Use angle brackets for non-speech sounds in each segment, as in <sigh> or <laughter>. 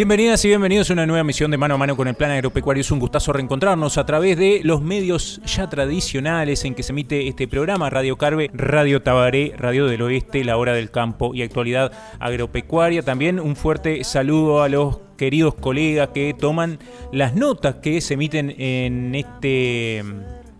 Bienvenidas y bienvenidos a una nueva emisión de Mano a Mano con el Plan Agropecuario. Es un gustazo reencontrarnos a través de los medios ya tradicionales en que se emite este programa, Radio Carve, Radio Tabaré, Radio del Oeste, La Hora del Campo y Actualidad Agropecuaria. También un fuerte saludo a los queridos colegas que toman las notas que se emiten en este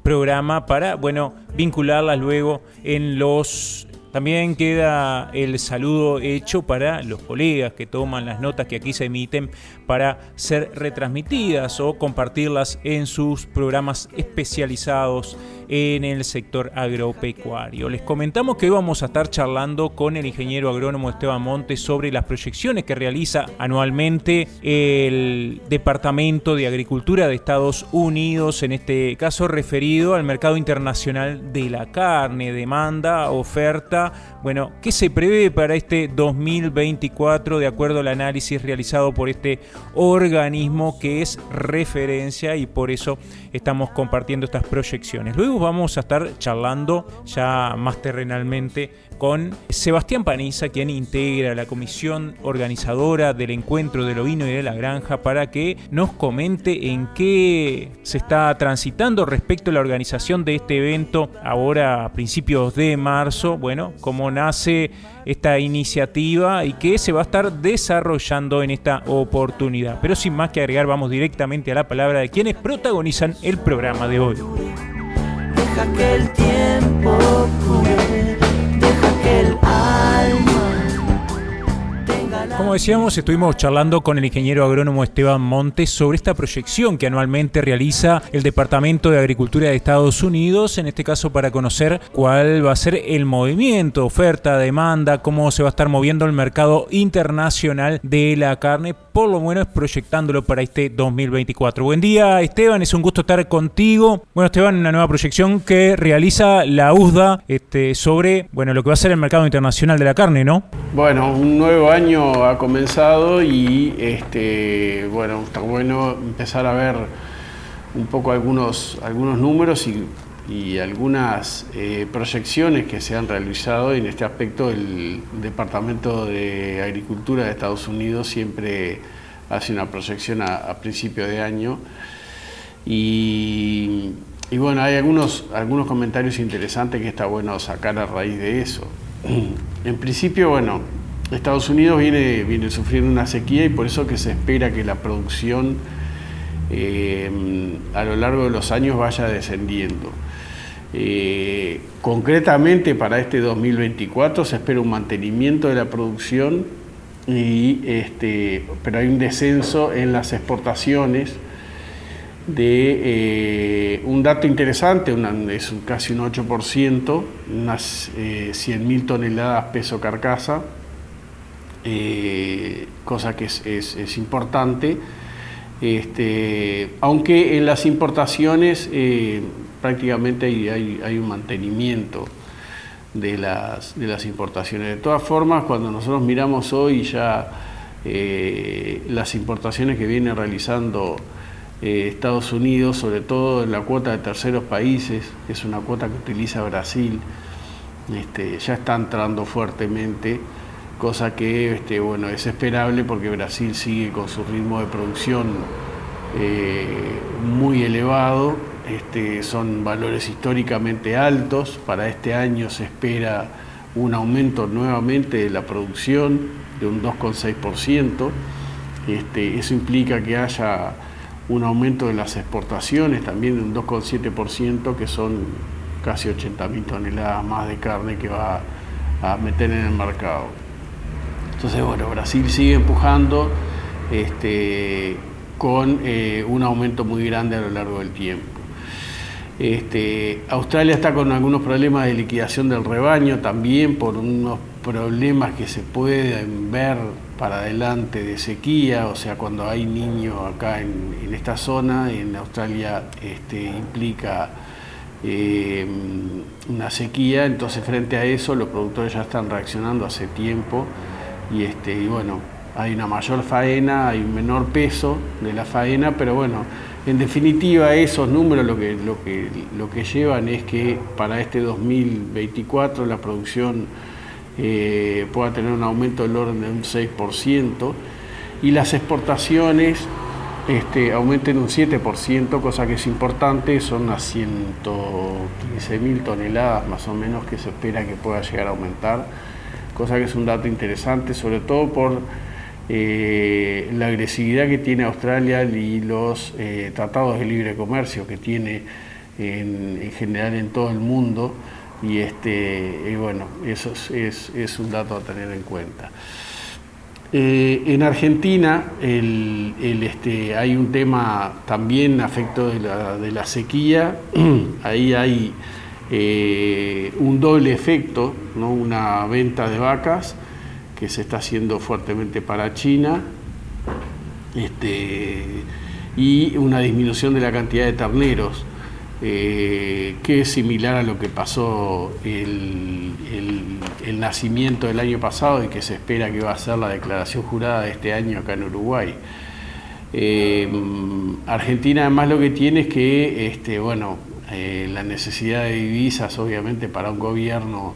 programa para, bueno, vincularlas luego en los también queda el saludo hecho para los colegas que toman las notas que aquí se emiten para ser retransmitidas o compartirlas en sus programas especializados en el sector agropecuario. Les comentamos que hoy vamos a estar charlando con el ingeniero agrónomo Esteban Montes sobre las proyecciones que realiza anualmente el Departamento de Agricultura de Estados Unidos, en este caso referido al mercado internacional de la carne, demanda, oferta. Bueno, ¿qué se prevé para este 2024 de acuerdo al análisis realizado por este organismo que es referencia y por eso estamos compartiendo estas proyecciones? Luego vamos a estar charlando ya más terrenalmente con Sebastián Paniza, quien integra la comisión organizadora del encuentro del ovino y de la granja, para que nos comente en qué se está transitando respecto a la organización de este evento ahora a principios de marzo, bueno, cómo nace esta iniciativa y qué se va a estar desarrollando en esta oportunidad. Pero sin más que agregar, vamos directamente a la palabra de quienes protagonizan el programa de hoy que como decíamos, estuvimos charlando con el ingeniero agrónomo Esteban Montes sobre esta proyección que anualmente realiza el Departamento de Agricultura de Estados Unidos, en este caso para conocer cuál va a ser el movimiento, oferta, demanda, cómo se va a estar moviendo el mercado internacional de la carne, por lo menos proyectándolo para este 2024. Buen día Esteban, es un gusto estar contigo. Bueno Esteban, una nueva proyección que realiza la USDA este, sobre bueno, lo que va a ser el mercado internacional de la carne, ¿no? Bueno, un nuevo año ha comenzado y este, bueno, está bueno empezar a ver un poco algunos, algunos números y, algunas eh, proyecciones que se han realizado. en este aspecto el Departamento de Agricultura de Estados Unidos siempre hace una proyección a, principio de año. Y, y, bueno, hay algunos, algunos comentarios interesantes que está bueno sacar a raíz de eso. <clears throat> En principio, bueno, Estados Unidos viene, sufriendo una sequía y por eso que se espera que la producción eh, a lo largo de los años vaya descendiendo. Eh, concretamente para este 2024 se espera un mantenimiento de la producción, y, este, pero hay un descenso en las exportaciones de eh, un dato interesante, es casi un 8%, unas 100.000 toneladas peso carcasa, eh, cosa que es, importante. Este, aunque en las importaciones eh, prácticamente hay, un mantenimiento de las, de las importaciones. De todas formas, cuando nosotros miramos hoy ya eh, las importaciones que viene realizando Estados Unidos, sobre todo en la cuota de terceros países, que es una cuota que utiliza Brasil, este, ya está entrando fuertemente cosa que este, bueno, es esperable porque Brasil sigue con su ritmo de producción eh, muy elevado, este, son valores históricamente altos, para este año se espera un aumento nuevamente de la producción de un 2,6%, este, eso implica que haya un aumento de las exportaciones también de un 2,7%, que son casi 80.000 toneladas más de carne que va a meter en el mercado. Entonces, bueno, Brasil sigue empujando este, con eh, un aumento muy grande a lo largo del tiempo. Este, Australia está con algunos problemas de liquidación del rebaño también por unos problemas que se pueden ver para adelante de sequía, o sea, cuando hay niños acá en, esta zona, en Australia este, implica eh, una sequía, entonces frente a eso los productores ya están reaccionando hace tiempo y, este, y bueno, hay una mayor faena, hay un menor peso de la faena, pero bueno, en definitiva esos números lo que, lo que, lo que llevan es que para este 2024 la producción eh, pueda tener un aumento del orden de un 6% y las exportaciones este, aumenten un 7%, cosa que es importante, son unas 115 mil toneladas más o menos que se espera que pueda llegar a aumentar, cosa que es un dato interesante, sobre todo por eh, la agresividad que tiene Australia y los eh, tratados de libre comercio que tiene en general en todo el mundo y, este, bueno, eso es, un dato a tener en cuenta. Eh, en Argentina el, este, hay un tema también afecto de la, de la sequía, <clears throat> ahí hay eh, un doble efecto, ¿no? una venta de vacas que se está haciendo fuertemente para China este, y una disminución de la cantidad de terneros. Eh, que es similar a lo que pasó el, nacimiento del año pasado y que se espera que va a ser la declaración jurada de este año acá en Uruguay. Eh, Argentina además lo que tiene es que, este, bueno, eh, la necesidad de divisas obviamente para un gobierno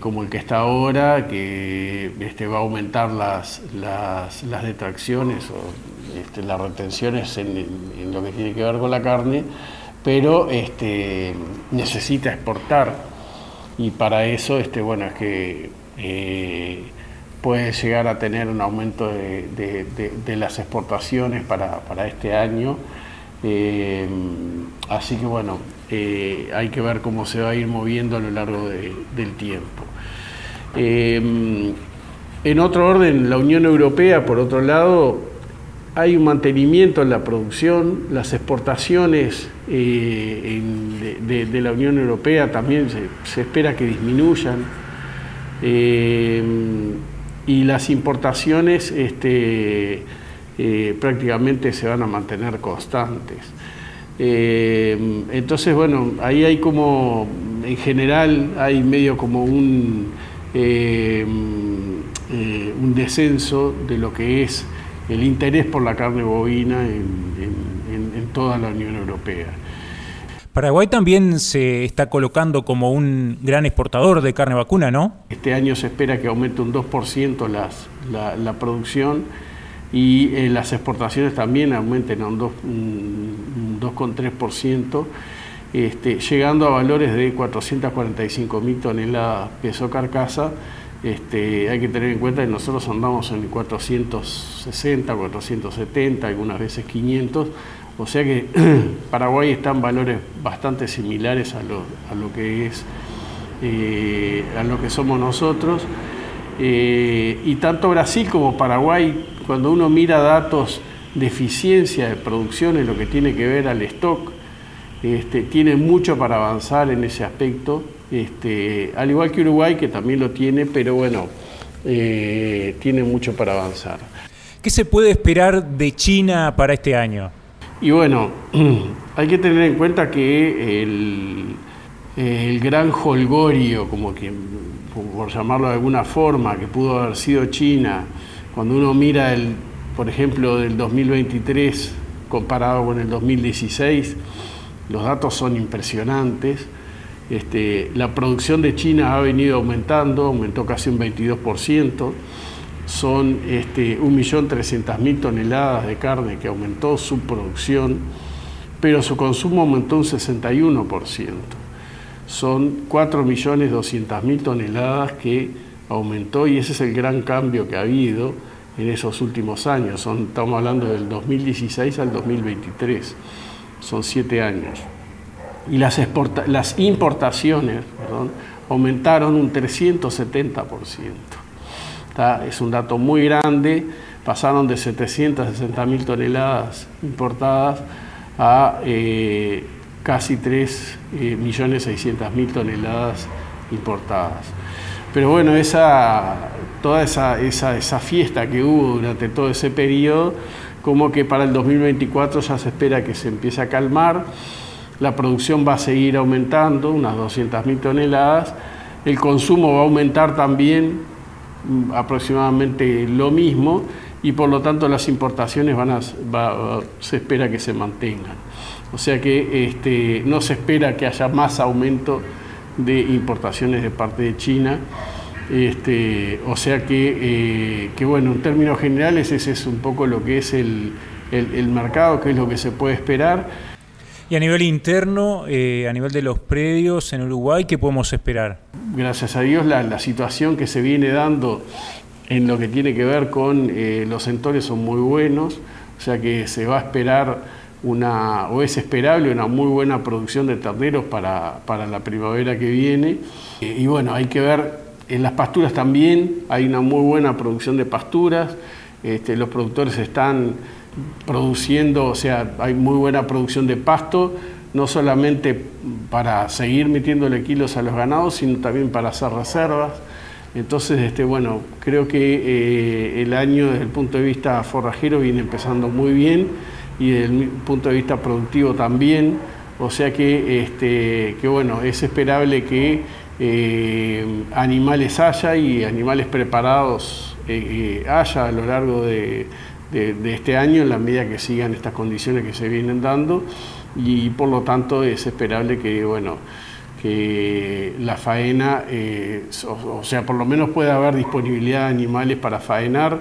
como el que está ahora, que este, va a aumentar las, las, detracciones o este, las retenciones en lo que tiene que ver con la carne, pero este, necesita exportar y para eso este, bueno, que eh, puede llegar a tener un aumento de, las exportaciones para, este año. Eh, así que bueno, eh, hay que ver cómo se va a ir moviendo a lo largo del tiempo. en otro orden, la Unión Europea, por otro lado, hay un mantenimiento en la producción, las exportaciones eh, de, la Unión Europea también se, espera que disminuyan eh, y las importaciones este, eh, prácticamente se van a mantener constantes. entonces, bueno, ahí hay como, en general, hay medio como un, un descenso de lo que es el interés por la carne bovina en, toda la Unión Europea. Paraguay también se está colocando como un gran exportador de carne vacuna, ¿no? Este año se espera que aumente un 2% las, la, producción y eh, las exportaciones también aumenten a un 2,3%, este, llegando a valores de 445 mil toneladas peso carcasa este, hay que tener en cuenta que nosotros andamos en 460, 470, algunas veces 500, o sea que <clears throat> Paraguay está en valores bastante similares a lo, que es eh, a lo que somos nosotros. Eh, y tanto Brasil como Paraguay, cuando uno mira datos de eficiencia de producción en lo que tiene que ver al stock, este, tiene mucho para avanzar en ese aspecto este, al igual que Uruguay, que también lo tiene, pero bueno, eh, tiene mucho para avanzar. ¿Qué se puede esperar de China para este año? Y bueno, <clears throat> hay que tener en cuenta que el, gran holgorio, como que, por llamarlo de alguna forma, que pudo haber sido China, cuando uno mira, el, por ejemplo, del 2023 comparado con el 2016, los datos son impresionantes. Este, la producción de China ha venido aumentando, aumentó casi un 22%, son este, 1.300.000 toneladas de carne que aumentó su producción, pero su consumo aumentó un 61%. Son 4.200.000 toneladas que aumentó y ese es el gran cambio que ha habido en esos últimos años. Estamos hablando del 2016 al 2023, son siete años y las, importaciones aumentaron un 370%. Es un dato muy grande, pasaron de 760 mil toneladas importadas a eh, casi 3 eh, millones 600 mil toneladas importadas. Pero bueno, esa, toda esa, esa, esa fiesta que hubo durante todo ese periodo, como que para el 2024 ya se espera que se empiece a calmar, la producción va a seguir aumentando, unas 200.000 toneladas, el consumo va a aumentar también mm, aproximadamente lo mismo y por lo tanto las importaciones se espera que se mantengan. O sea que este, no se espera que haya más aumento de importaciones de parte de China. Este, o sea que, eh, bueno, en términos generales ese es un poco lo que es el, mercado, que es lo que se puede esperar. Y a nivel interno, eh, a nivel de los predios en Uruguay, ¿qué podemos esperar? Gracias a Dios la, situación que se viene dando en lo que tiene que ver con eh, los sectores son muy buenos, o sea que se va a esperar una, o es esperable una muy buena producción de terneros para, la primavera que viene. Eh, y bueno, hay que ver, en las pasturas también hay una muy buena producción de pasturas, este, los productores están produciendo, o sea, hay muy buena producción de pasto, no solamente para seguir metiéndole kilos a los ganados, sino también para hacer reservas. Entonces, este, bueno, creo que eh, el año desde el punto de vista forrajero viene empezando muy bien y desde el punto de vista productivo también. O sea que, este, que bueno, es esperable que eh, animales haya y animales preparados eh, eh, haya a lo largo de, este año en la medida que sigan estas condiciones que se vienen dando y por lo tanto es esperable que, bueno, que la faena, o, o sea, por lo menos pueda haber disponibilidad de animales para faenar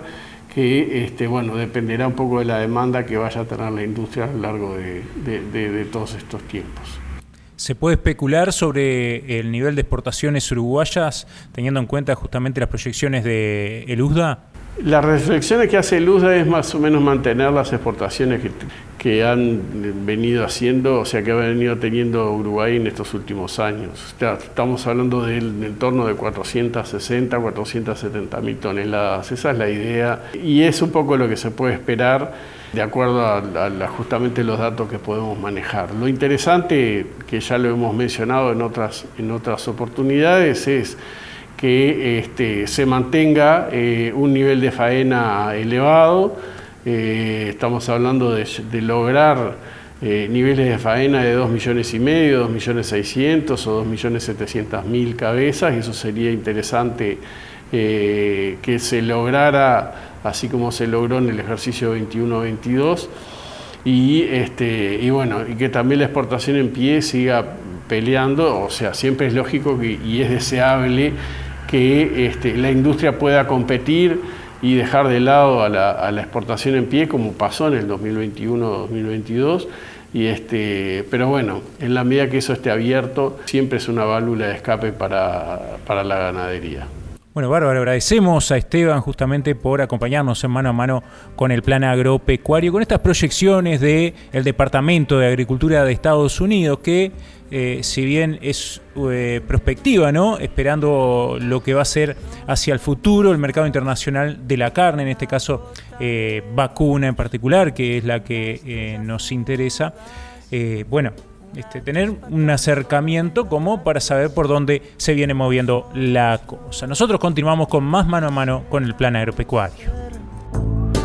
que este, bueno, dependerá un poco de la demanda que vaya a tener la industria a lo largo de, todos estos tiempos. ¿Se puede especular sobre el nivel de exportaciones uruguayas teniendo en cuenta justamente las proyecciones de el USDA? Las reflexiones que hace el USDA es más o menos mantener las exportaciones que, que han venido haciendo, o sea, que ha venido teniendo Uruguay en estos últimos años. Estamos hablando del entorno de 460, 470 mil toneladas. Esa es la idea y es un poco lo que se puede esperar de acuerdo a, justamente los datos que podemos manejar. Lo interesante, que ya lo hemos mencionado en otras, en otras oportunidades, es que este, se mantenga eh, un nivel de faena elevado, eh, estamos hablando de, lograr eh, niveles de faena de 2 millones y medio, 2 millones 600 o 2 millones 700 mil cabezas, y eso sería interesante eh, que se lograra así como se logró en el ejercicio 21-22 y, este, y bueno, y que también la exportación en pie siga peleando, o sea, siempre es lógico y es deseable que este, la industria pueda competir y dejar de lado a la, exportación en pie, como pasó en el 2021-2022. Y este, pero bueno, en la medida que eso esté abierto, siempre es una válvula de escape para, para la ganadería. Bueno, bárbaro, agradecemos a Esteban justamente por acompañarnos en mano a mano con el plan agropecuario, con estas proyecciones del el Departamento de Agricultura de Estados Unidos, que eh, si bien es eh, prospectiva, ¿no? Esperando lo que va a ser hacia el futuro el mercado internacional de la carne, en este caso eh, vacuna en particular, que es la que nos interesa. bueno, este, tener un acercamiento como para saber por dónde se viene moviendo la cosa. Nosotros continuamos con más mano a mano con el plan agropecuario.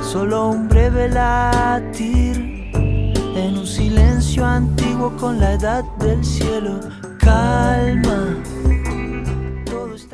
Solo un breve latir en un silencio antiguo con la edad del cielo. Calma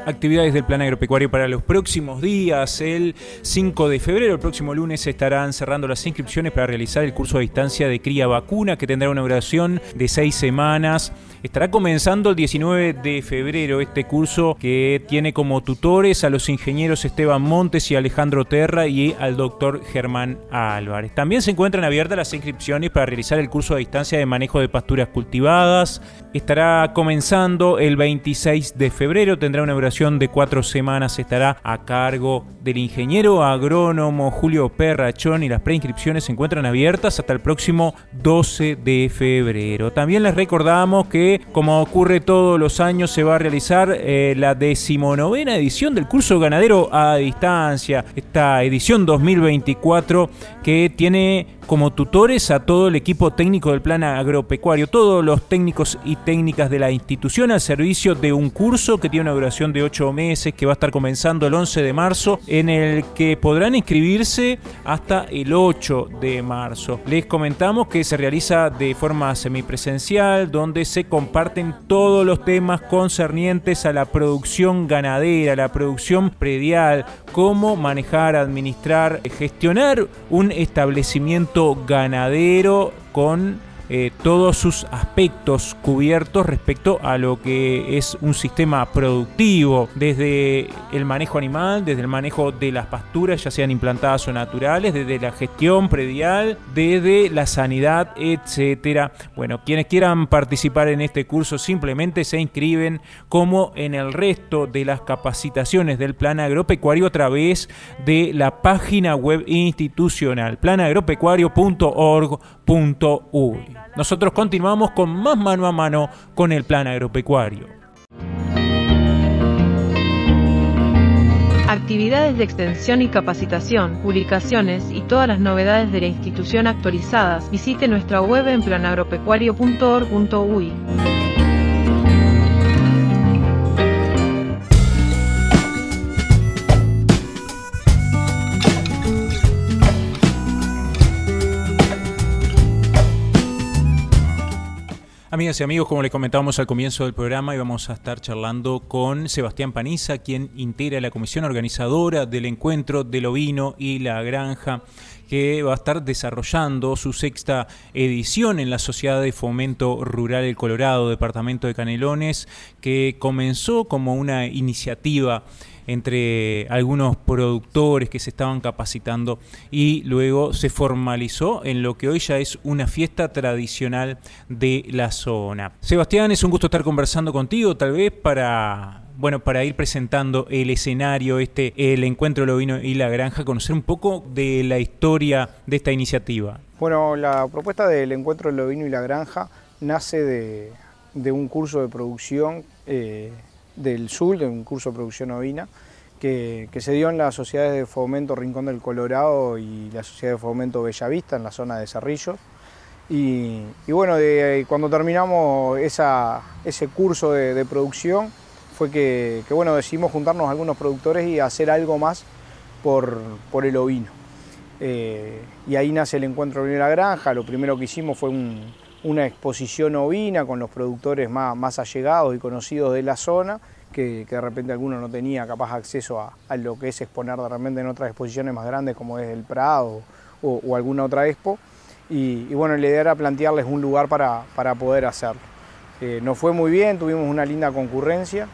actividades del plan agropecuario para los próximos días. El 5 de febrero, el próximo lunes, se estarán cerrando las inscripciones para realizar el curso a distancia de cría vacuna, que tendrá una duración de seis semanas. Estará comenzando el 19 de febrero este curso que tiene como tutores a los ingenieros Esteban Montes y Alejandro Terra y al doctor Germán Álvarez. También se encuentran abiertas las inscripciones para realizar el curso a distancia de manejo de pasturas cultivadas. Estará comenzando el 26 de febrero, tendrá una duración de cuatro semanas, estará a cargo del ingeniero agrónomo Julio Perrachón y las preinscripciones se encuentran abiertas hasta el próximo 12 de febrero. También les recordamos que como ocurre todos los años, se va a realizar eh, la decimonovena edición del curso ganadero a distancia, esta edición 2024 que tiene como tutores a todo el equipo técnico del plan agropecuario, todos los técnicos y técnicas de la institución al servicio de un curso que tiene una duración de ocho meses, que va a estar comenzando el 11 de marzo, en el que podrán inscribirse hasta el 8 de marzo. Les comentamos que se realiza de forma semipresencial, donde se comparten todos los temas concernientes a la producción ganadera, la producción predial, cómo manejar, administrar, gestionar un establecimiento ganadero con eh, todos sus aspectos cubiertos respecto a lo que es un sistema productivo, desde el manejo animal, desde el manejo de las pasturas, ya sean implantadas o naturales, desde la gestión predial, desde la sanidad, etcétera. Bueno, quienes quieran participar en este curso simplemente se inscriben como en el resto de las capacitaciones del plan agropecuario a través de la página web institucional planagropecuario.org.uy. Nosotros continuamos con más mano a mano con el plan agropecuario. Actividades de extensión y capacitación, publicaciones y todas las novedades de la institución actualizadas, visite nuestra web en planagropecuario.org.uy. Amigas y amigos, como les comentábamos al comienzo del programa, íbamos a estar charlando con Sebastián Paniza, quien integra la comisión organizadora del encuentro del ovino y la granja, que va a estar desarrollando su sexta edición en la Sociedad de Fomento Rural El Colorado, departamento de Canelones, que comenzó como una iniciativa entre algunos productores que se estaban capacitando y luego se formalizó en lo que hoy ya es una fiesta tradicional de la zona. Sebastián, es un gusto estar conversando contigo, tal vez para bueno, para ir presentando el escenario, este, el encuentro del ovino y la granja, conocer un poco de la historia de esta iniciativa. Bueno, la propuesta del encuentro del ovino y la granja nace de, un curso de producción eh, del sur, de un curso de producción ovina, que, se dio en las sociedades de fomento Rincón del Colorado y la sociedad de fomento Bellavista, en la zona de Cerrillos. Y, bueno, cuando terminamos ese curso de, producción, fue que, bueno, decidimos juntarnos algunos productores y hacer algo más por, el ovino. Eh, y ahí nace el encuentro de la granja. Lo primero que hicimos fue una exposición ovina con los productores más, allegados y conocidos de la zona que, de repente alguno no tenía capaz acceso a, lo que es exponer de repente en otras exposiciones más grandes como es el Prado o, alguna otra expo. Y, bueno, la idea era plantearles un lugar para, poder hacerlo. Eh, nos fue muy bien, tuvimos una linda concurrencia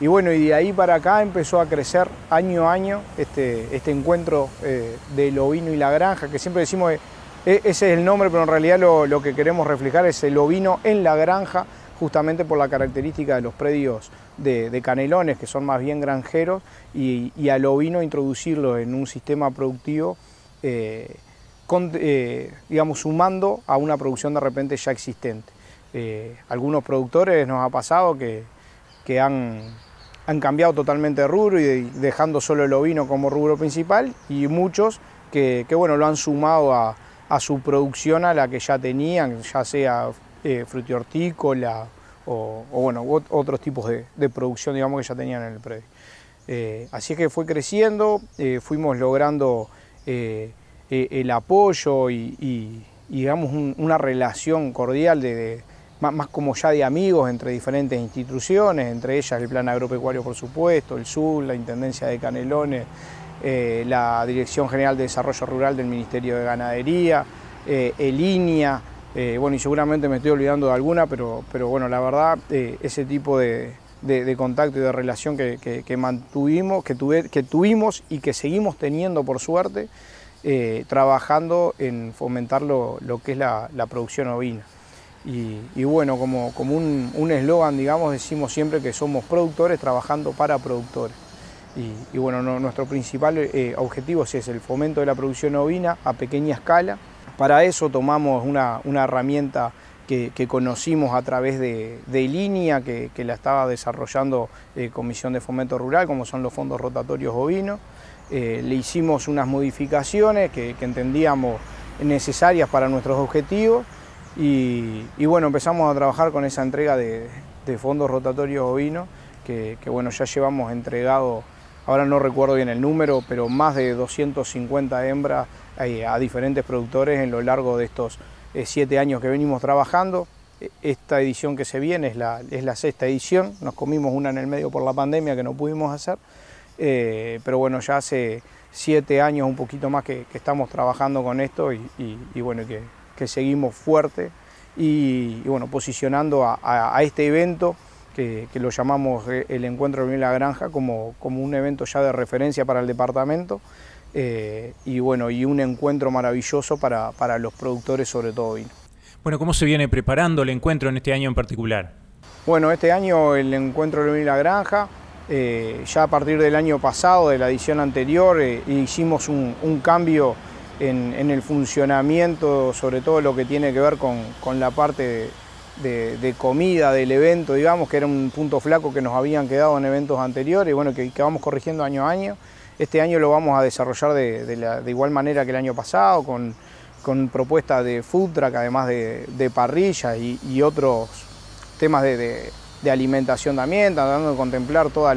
y bueno, y de ahí para acá empezó a crecer año a año este, este encuentro eh, del ovino y la granja, que siempre decimos, eh, ese es el nombre, pero en realidad lo, que queremos reflejar es el ovino en la granja, justamente por la característica de los predios de, canelones, que son más bien granjeros, y, al ovino introducirlo en un sistema productivo, eh, eh, digamos, sumando a una producción de repente ya existente. Eh, algunos productores nos ha pasado que, han, cambiado totalmente de rubro y dejando solo el ovino como rubro principal, y muchos que, bueno, lo han sumado a, su producción a la que ya tenían, ya sea frutihortícola, o, bueno, otros tipos de, producción digamos, que ya tenían en el predio. Eh, así que fue creciendo, eh, fuimos logrando eh, el apoyo y, digamos una relación cordial de, más, como ya de amigos entre diferentes instituciones, entre ellas el Plan Agropecuario por supuesto, el SUR, la Intendencia de Canelones, la Dirección General de Desarrollo Rural del Ministerio de Ganadería, el INIA, eh, bueno, y seguramente me estoy olvidando de alguna, pero, pero bueno, la verdad, eh, ese tipo de, contacto y de relación que, mantuvimos, que, que, tuvimos y que seguimos teniendo por suerte, eh, trabajando en fomentar lo, que es la, producción ovina. Y, bueno, como, como un eslogan, digamos, decimos siempre que somos productores trabajando para productores. Y, bueno, nuestro principal objetivo es el fomento de la producción ovina a pequeña escala, para eso tomamos una, herramienta que, conocimos a través de, Línea, que, la estaba desarrollando eh, Comisión de Fomento Rural, como son los fondos rotatorios ovinos. Eh, le hicimos unas modificaciones que, entendíamos necesarias para nuestros objetivos y, bueno, empezamos a trabajar con esa entrega de, fondos rotatorios ovinos que, bueno, ya llevamos entregado, ahora no recuerdo bien el número, pero más de 250 hembras eh, a diferentes productores en lo largo de estos eh, siete años que venimos trabajando. E, esta edición que se viene es la, sexta edición, nos comimos una en el medio por la pandemia que no pudimos hacer, eh, pero bueno, ya hace siete años, un poquito más que, estamos trabajando con esto y, bueno, que, seguimos fuerte y, bueno, posicionando a, este evento que, lo llamamos el Encuentro de la Granja como, como un evento ya de referencia para el departamento eh, y bueno, y un encuentro maravilloso para, para los productores sobre todo vino. Bueno, ¿cómo se viene preparando el encuentro en este año en particular? Bueno, este año el encuentro de la Granja eh, ya a partir del año pasado, de la edición anterior, eh, hicimos un, cambio en, el funcionamiento, sobre todo lo que tiene que ver con, la parte de, comida del evento, digamos, que era un punto flaco que nos habían quedado en eventos anteriores, y bueno, que, vamos corrigiendo año a año. Este año lo vamos a desarrollar de, igual manera que el año pasado, con, propuestas de food truck, además de, parrilla y, otros temas de de alimentación también, tratando de contemplar todas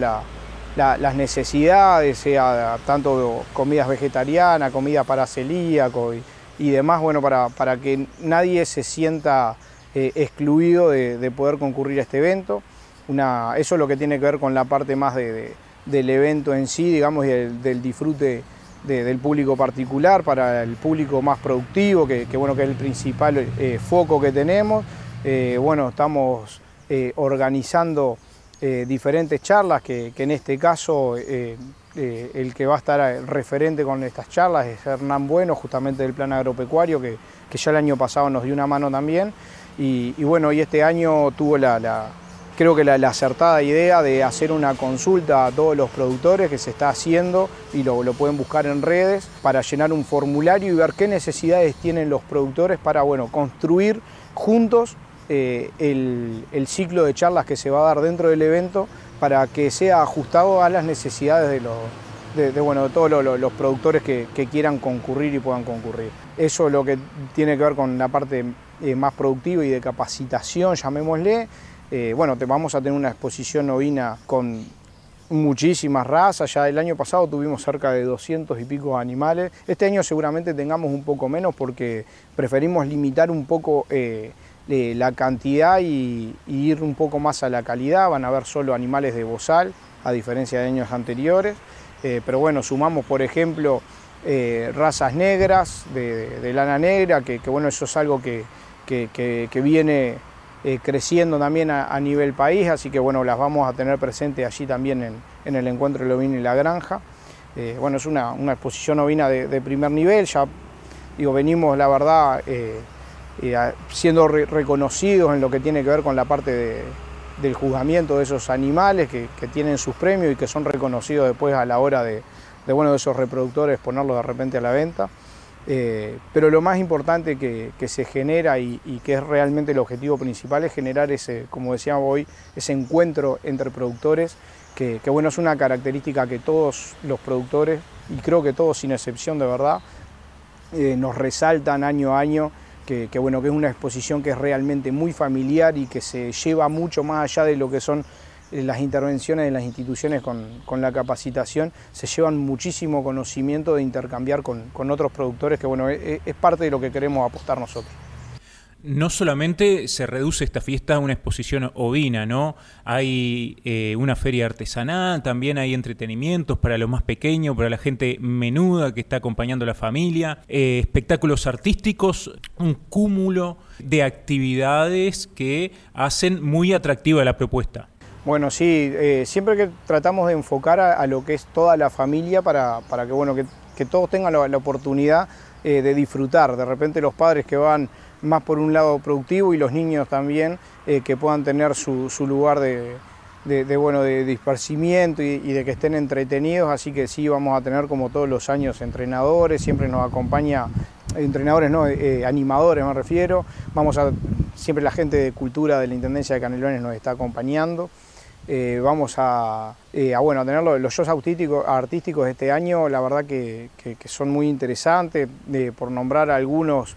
las necesidades, sea tanto comidas vegetarianas, comida para celíaco y, demás, bueno, para, para, que nadie se sienta eh, excluido de, poder concurrir a este evento. Eso es lo que tiene que ver con la parte más del evento en sí, digamos, y del, disfrute del público particular para el público más productivo, que, bueno, que es el principal eh, foco que tenemos. Eh, bueno, estamos organizando diferentes charlas, que, en este caso el que va a estar referente con estas charlas es Hernán Bueno, justamente del Plan Agropecuario, que, ya el año pasado nos dio una mano también. Y, bueno, y este año tuvo la, creo que la, acertada idea de hacer una consulta a todos los productores que se está haciendo y lo, lo, pueden buscar en redes para llenar un formulario y ver qué necesidades tienen los productores para bueno, construir juntos eh, el, ciclo de charlas que se va a dar dentro del evento para que sea ajustado a las necesidades de, los, bueno, de todos los, productores que, quieran concurrir y puedan concurrir. Eso es lo que tiene que ver con la parte eh, más productiva y de capacitación, llamémosle. Eh, bueno, te, vamos a tener una exposición ovina con muchísimas razas, ya el año pasado tuvimos cerca de 200 y pico animales, este año seguramente tengamos un poco menos porque preferimos limitar un poco la cantidad y, ir un poco más a la calidad. Van a haber solo animales de bozal, a diferencia de años anteriores. Eh, pero bueno, sumamos por ejemplo eh, razas negras, de, lana negra, que, bueno, eso es algo que, viene eh, creciendo también a, nivel país, así que bueno, las vamos a tener presentes allí también en, el encuentro de ovino y la granja. bueno, es una, exposición ovina de, primer nivel, ya digo, venimos la verdad siendo reconocidos en lo que tiene que ver con la parte del juzgamiento de esos animales que, tienen sus premios y que son reconocidos después a la hora de, bueno, de esos reproductores ponerlos de repente a la venta. Eh, pero lo más importante que, se genera y, que es realmente el objetivo principal es generar ese, como decíamos hoy, ese encuentro entre productores, que, bueno, es una característica que todos los productores, y creo que todos sin excepción de verdad, eh, nos resaltan año a año que, bueno, que es una exposición que es realmente muy familiar y que se lleva mucho más allá de lo que son las intervenciones de las instituciones con, la capacitación, se llevan muchísimo conocimiento de intercambiar con, otros productores, que bueno, es, es parte de lo que queremos apostar nosotros no solamente se reduce esta fiesta a una exposición ovina, ¿no? Hay eh, una feria artesanal, también hay entretenimientos para los más pequeños, para la gente menuda que está acompañando a la familia, eh, espectáculos artísticos, un cúmulo de actividades que hacen muy atractiva la propuesta. Bueno, sí, eh, siempre que tratamos de enfocar a, lo que es toda la familia para, que, bueno, que, todos tengan la oportunidad de disfrutar. De repente los padres que van más por un lado productivo y los niños también eh, que puedan tener su, lugar de, bueno, de dispersimiento y, de que estén entretenidos, así que sí vamos a tener como todos los años entrenadores, siempre nos acompaña, entrenadores no, eh, animadores me refiero, vamos a, siempre la gente de cultura de la Intendencia de Canelones nos está acompañando. Eh, vamos a, bueno, a tener los, shows artísticos, este año, la verdad que, son muy interesantes, por nombrar algunos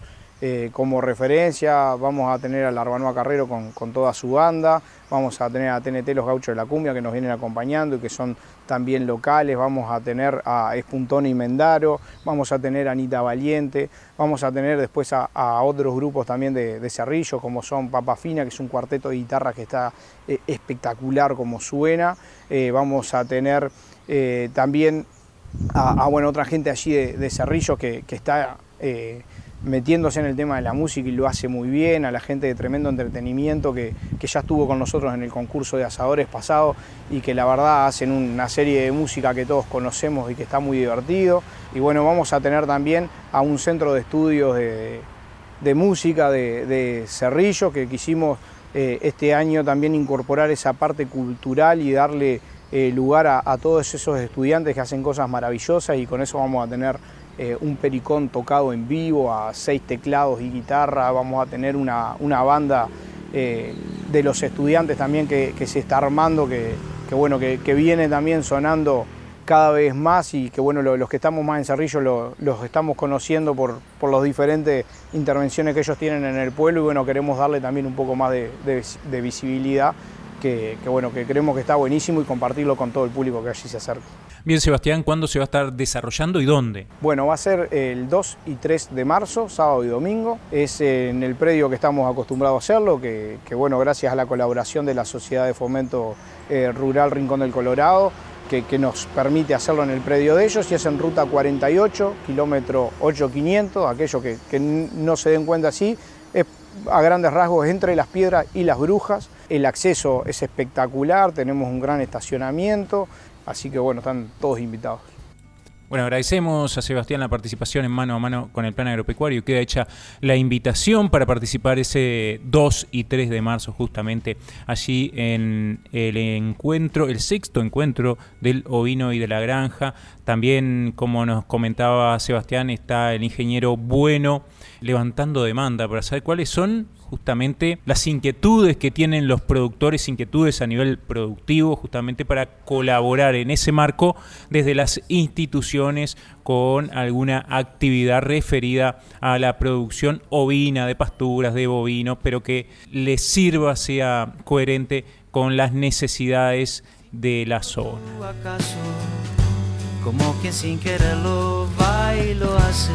como referencia, vamos a tener a Arbanoa Carrero con, con, toda su banda, vamos a tener a TNT Los Gauchos de la Cumbia que nos vienen acompañando y que son también locales, vamos a tener a Espuntón y Mendaro, vamos a tener a Anita Valiente, vamos a tener después a, otros grupos también de, Cerrillo, como son Papa Fina, que es un cuarteto de guitarra que está eh, espectacular como suena, eh, vamos a tener eh, también a, bueno, otra gente allí de, Cerrillo que, que está metiéndose en el tema de la música y lo hace muy bien, a la gente de tremendo entretenimiento que, ya estuvo con nosotros en el concurso de asadores pasado y que la verdad hacen una serie de música que todos conocemos y que está muy divertido. Y bueno, vamos a tener también a un centro de estudios de, música de, Cerrillo que quisimos eh, este año también incorporar esa parte cultural y darle eh, lugar a todos esos estudiantes que hacen cosas maravillosas y con eso vamos a tener eh, un pericón tocado en vivo a seis teclados y guitarra, vamos a tener una, banda eh, de los estudiantes también que, se está armando, que, bueno, que, viene también sonando cada vez más y que bueno, los que estamos más en Cerrillo los estamos conociendo por, por las diferentes intervenciones que ellos tienen en el pueblo y bueno, queremos darle también un poco más de, visibilidad, que, que, bueno, que creemos que está buenísimo y compartirlo con todo el público que allí se acerca. Bien, Sebastián, ¿cuándo se va a estar desarrollando y dónde? Bueno, va a ser el 2 y 3 de marzo, sábado y domingo. Es en el predio que estamos acostumbrados a hacerlo, que, bueno, gracias a la colaboración de la Sociedad de Fomento eh, Rural Rincón del Colorado, que, nos permite hacerlo en el predio de ellos y es en ruta 48, kilómetro 8500, aquellos que, que no se den cuenta así, a grandes rasgos entre las piedras y las brujas. El acceso es espectacular, tenemos un gran estacionamiento, Así que bueno, están todos invitados. Bueno, agradecemos a Sebastián la participación en mano a mano con el plan agropecuario. Queda hecha la invitación para participar ese 2 y 3 de marzo justamente allí en el encuentro, el sexto encuentro del ovino y de la granja. También, como nos comentaba Sebastián, está el ingeniero Bueno levantando demanda para saber cuáles son justamente las inquietudes que tienen los productores, inquietudes a nivel productivo, justamente para colaborar en ese marco desde las instituciones con alguna actividad referida a la producción ovina, de pasturas, de bovinos, pero que les sirva, sea coherente con las necesidades de la zona. Como quien sin quererlo va y lo hace,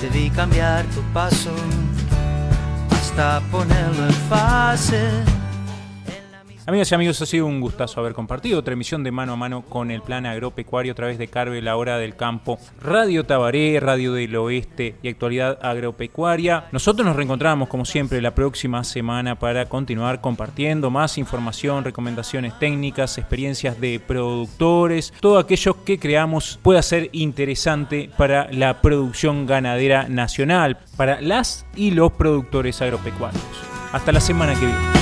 debí cambiar tu paso ponerlo en fase. Amigas y amigos, ha sido un gustazo haber compartido otra emisión de mano a mano con el plan agropecuario a través de Carve, la hora del campo, Radio Tabaré, Radio del Oeste y actualidad agropecuaria. Nosotros nos reencontramos como siempre la próxima semana para continuar compartiendo más información, recomendaciones técnicas, experiencias de productores, todo aquello que creamos pueda ser interesante para la producción ganadera nacional, para las y los productores agropecuarios. Hasta la semana que viene.